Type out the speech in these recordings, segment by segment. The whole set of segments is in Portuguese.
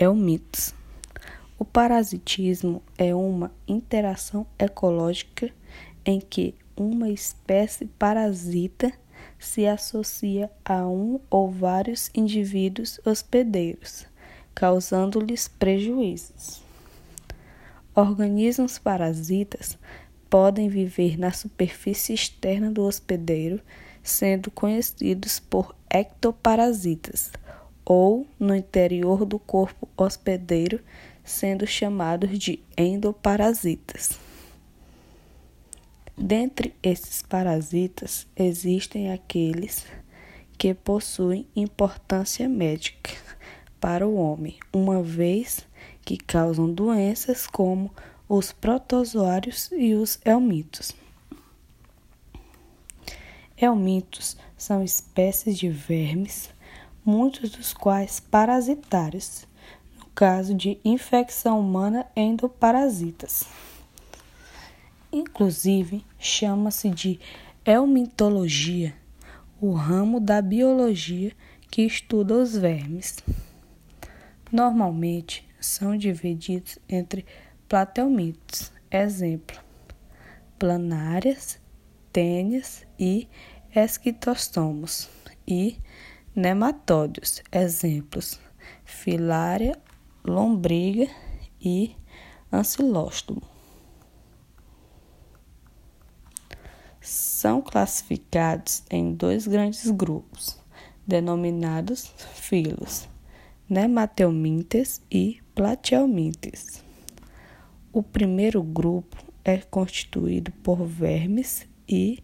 Helmintos. O parasitismo é uma interação ecológica em que uma espécie parasita se associa a um ou vários indivíduos hospedeiros, causando-lhes prejuízos. Organismos parasitas podem viver na superfície externa do hospedeiro, sendo conhecidos por ectoparasitas, ou no interior do corpo hospedeiro, sendo chamados de endoparasitas. Dentre esses parasitas, existem aqueles que possuem importância médica para o homem, uma vez que causam doenças como os protozoários e os helmintos. Helmintos são espécies de vermes, muitos dos quais parasitários, no caso de infecção humana endoparasitas. Inclusive, chama-se de helmintologia, o ramo da biologia que estuda os vermes. Normalmente são divididos entre platelmintos, exemplo, planárias, tênias e esquitostomos, e nematódios, exemplos, filária, lombriga e ancilóstomo. são classificados em dois grandes grupos, denominados filos, Nematelmintes e Platelmintes. O primeiro grupo é constituído por vermes e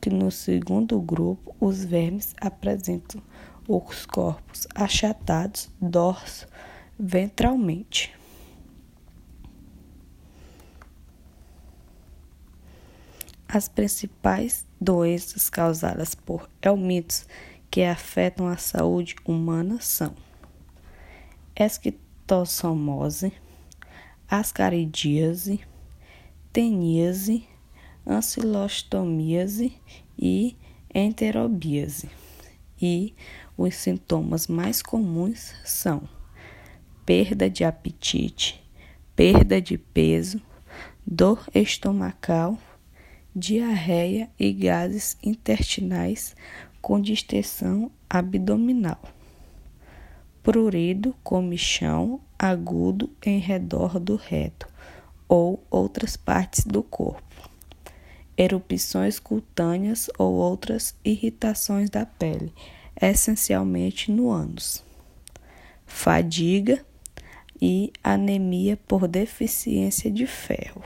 que no segundo grupo os vermes apresentam os corpos achatados dorso ventralmente. As principais doenças causadas por helmintos que afetam a saúde humana são esquistossomose, ascaridíase, teníase, ancilostomíase e enterobíase. E os sintomas mais comuns são perda de apetite, perda de peso, dor estomacal diarreia e gases intestinais com distensão abdominal. Prurido, comichão agudo em redor do reto ou outras partes do corpo. Erupções cutâneas ou outras irritações da pele, essencialmente no ânus. Fadiga e anemia por deficiência de ferro.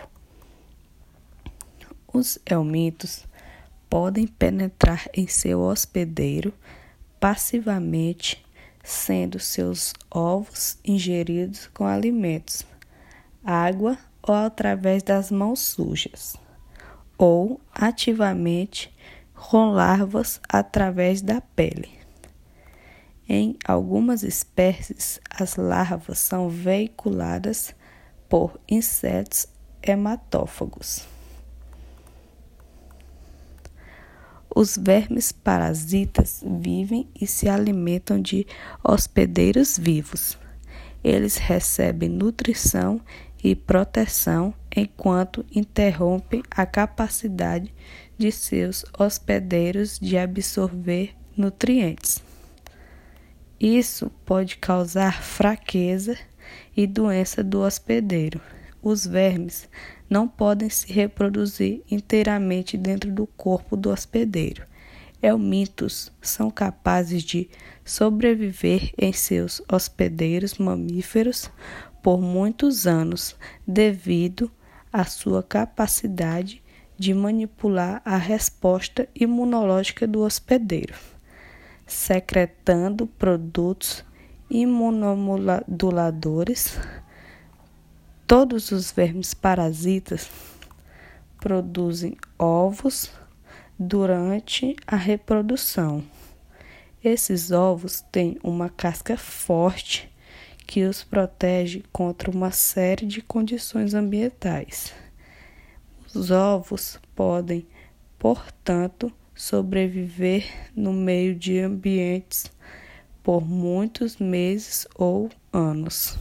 Os helmintos podem penetrar em seu hospedeiro passivamente, sendo seus ovos ingeridos com alimentos, água ou através das mãos sujas, ou ativamente com larvas através da pele. Em algumas espécies, as larvas são veiculadas por insetos hematófagos. Os vermes parasitas vivem e se alimentam de hospedeiros vivos. Eles recebem nutrição e proteção enquanto interrompem a capacidade de seus hospedeiros de absorver nutrientes. Isso pode causar fraqueza e doença do hospedeiro. Os vermes não podem se reproduzir inteiramente dentro do corpo do hospedeiro. Helmintos são capazes de sobreviver em seus hospedeiros mamíferos por muitos anos, devido à sua capacidade de manipular a resposta imunológica do hospedeiro, secretando produtos imunomoduladores Todos os vermes parasitas produzem ovos durante a reprodução. Esses ovos têm uma casca forte que os protege contra uma série de condições ambientais. Os ovos podem, portanto, sobreviver no meio de ambientes por muitos meses ou anos.